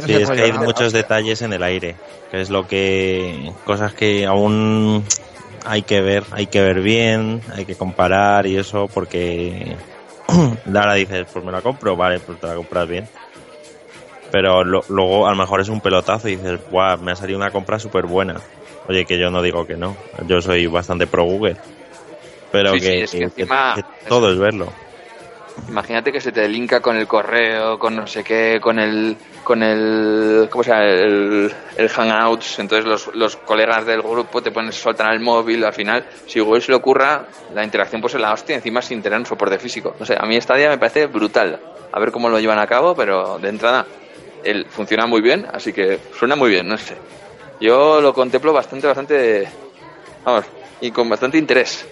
Sí, es que hay muchos detalles en el aire, que es lo que cosas que aún hay que ver, hay que ver bien, hay que comparar y eso porque ahora dices, pues me la compro, vale, pues te la compras bien. Pero lo- luego a lo mejor es un pelotazo y dices, guau, me ha salido una compra súper buena. Oye, que yo no digo que no, yo soy bastante pro Google. Pero Sí, sí, que, es que que- encima- que todo es verlo. Imagínate que se te linka con el correo, con no sé qué, con el, con el, ¿cómo se llama? El, el Hangouts. Entonces los, los colegas del grupo te ponen, soltan el móvil. Al final, si Google se le ocurra, la interacción pues es la hostia, encima sin tener un soporte físico. No sé, a mí esta día me parece brutal. A ver cómo lo llevan a cabo, pero de entrada, él funciona muy bien, así que suena muy bien, no sé. Yo lo contemplo bastante, bastante, vamos, y con bastante interés.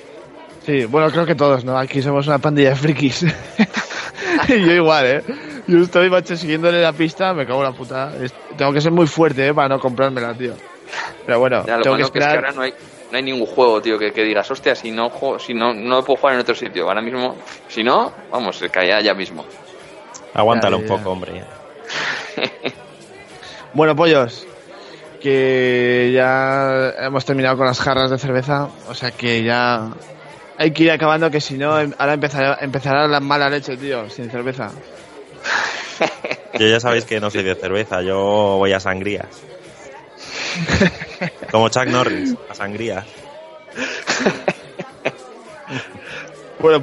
Sí, bueno, creo que todos, ¿no? Aquí somos una pandilla de frikis. y yo igual, ¿eh? Yo estoy, macho, siguiéndole la pista, me cago en la puta. Es- Tengo que ser muy fuerte, ¿eh? Para no comprármela, tío. Pero bueno, Ya, lo tengo que es que ahora no hay, no hay ningún juego, tío, que, que digas, hostia, si no, juego, si no, no lo puedo jugar en otro sitio. Ahora mismo, si no, vamos, se caía ya mismo. Aguántalo Ya, un poco, hombre. Bueno, pollos, que ya hemos terminado con las jarras de cerveza, o sea que ya hay que ir acabando, que si no, em- ahora empezará, empezará la mala leche, tío, sin cerveza. Yo ya sabéis que no soy de cerveza, yo voy a sangrías. Como Chuck Norris, a sangrías. Bueno,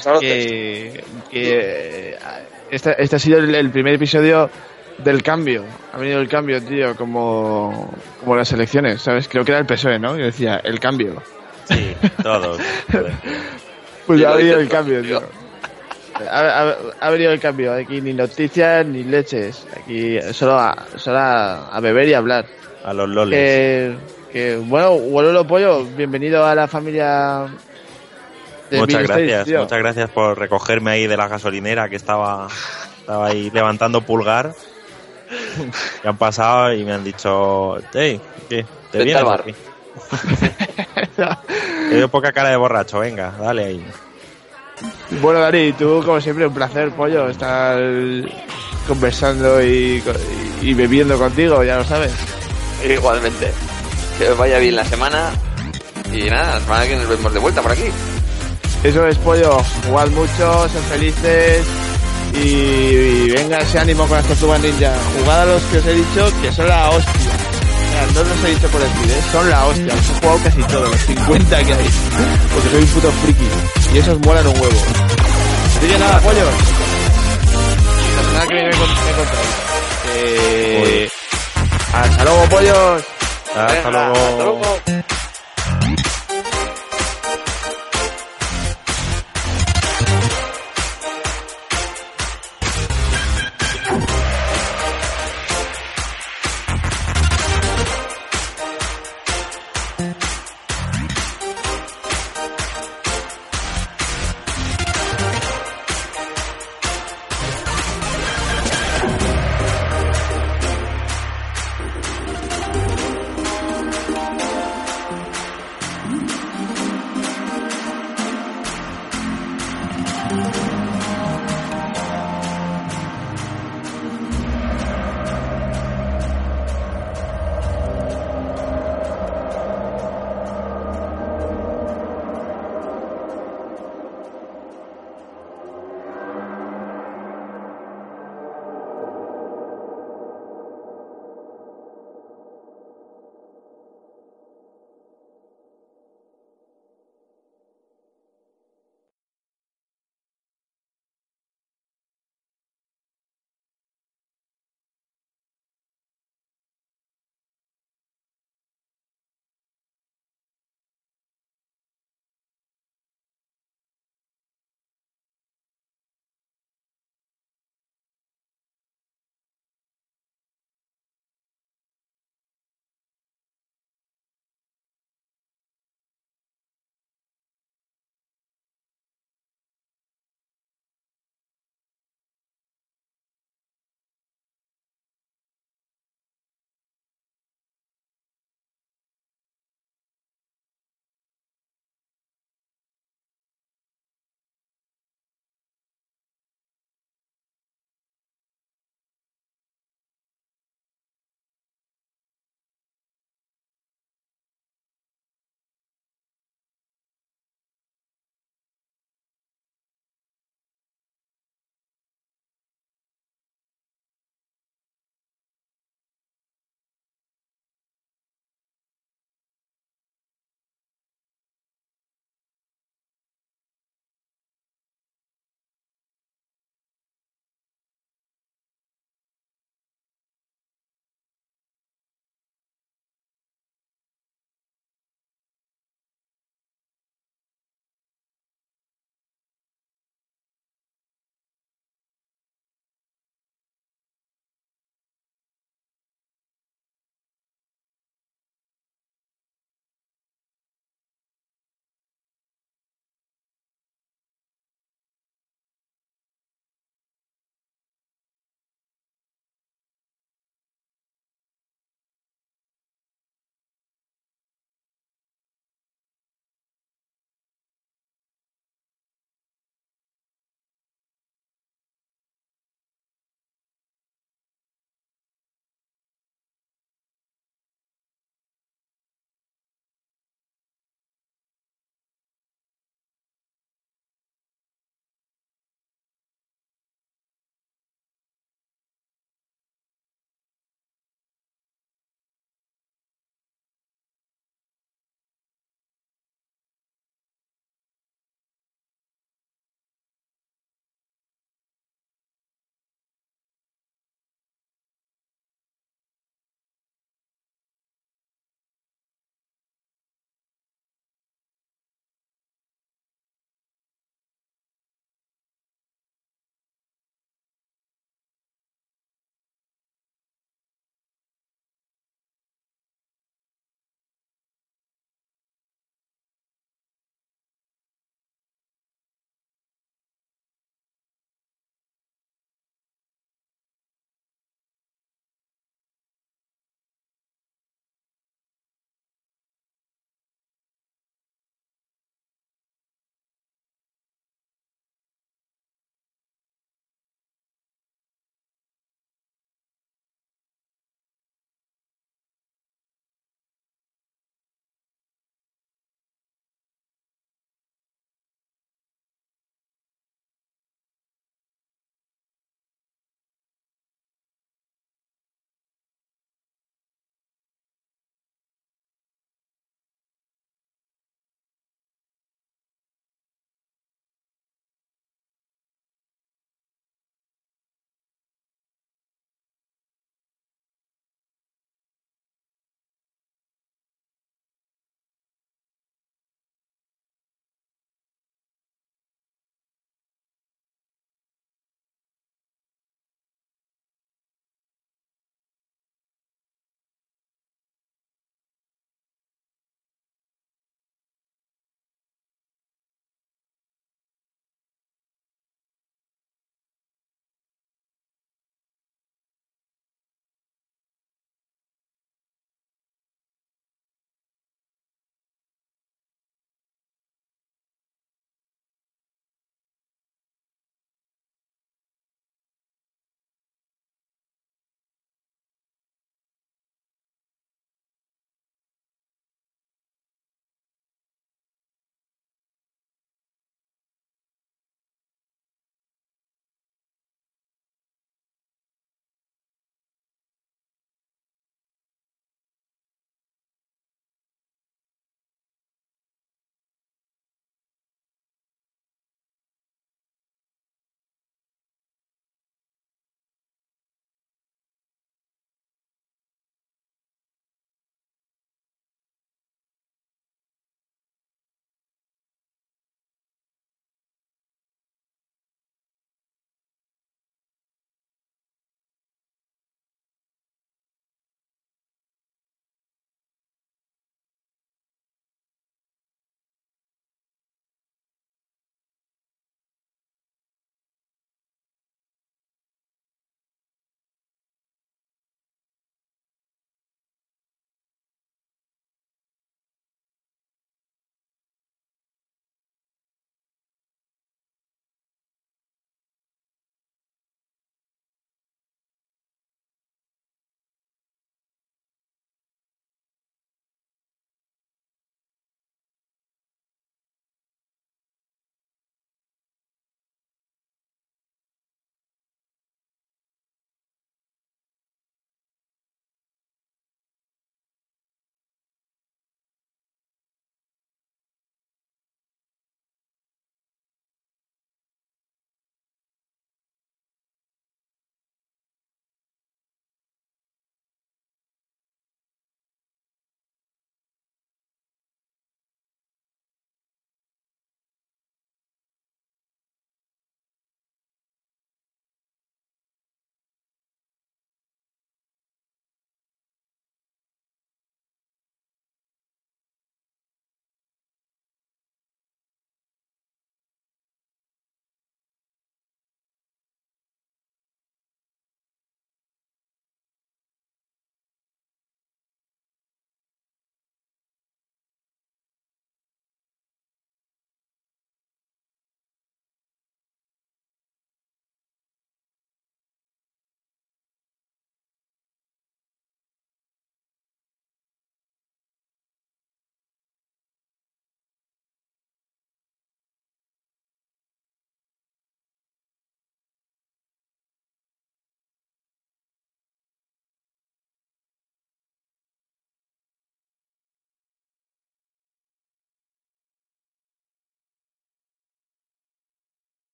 chavalotes. que, que este, este ha sido el, el primer episodio del cambio. Ha venido el cambio, tío, como, como las elecciones, ¿sabes? Creo que era el PSOE, ¿no? Y decía, el cambio. Sí, todos. Pues ha venido el cambio, tío. Ha, ha- ha venido el cambio. Aquí ni noticias ni leches. Aquí solo a, solo a, a beber y a hablar. A los loles. Que, que, bueno, Wololo Pollo, bienvenido a la familia muchas gracias, tío. muchas gracias por recogerme ahí de la gasolinera que estaba, estaba ahí levantando pulgar. Y han pasado y me han dicho, hey, ¿qué? ¿Te Vente vienes al bar. aquí? Te veo poca cara de borracho, venga, dale ahí. Bueno, Dani, tú, como siempre, un placer, Pollo, estar conversando y, y bebiendo contigo, ya lo sabes. Igualmente. Que os vaya bien la semana. Y nada, la semana que nos vemos de vuelta por aquí. Eso es, Pollo. Jugad mucho, sed felices y, y venga ese ánimo con las tortugas ninja. Jugad a los que os he dicho que son la hostia. O sea, no los he dicho por decir, ¿eh? son la hostia. Los he jugado casi todos, los 50 que hay. Porque soy un puto friki. Y esos molan un huevo. Así nada, pollos. La semana que viene me, cont- me contáis. Eh, hasta luego, pollos. Hasta Venga, luego. hasta luego.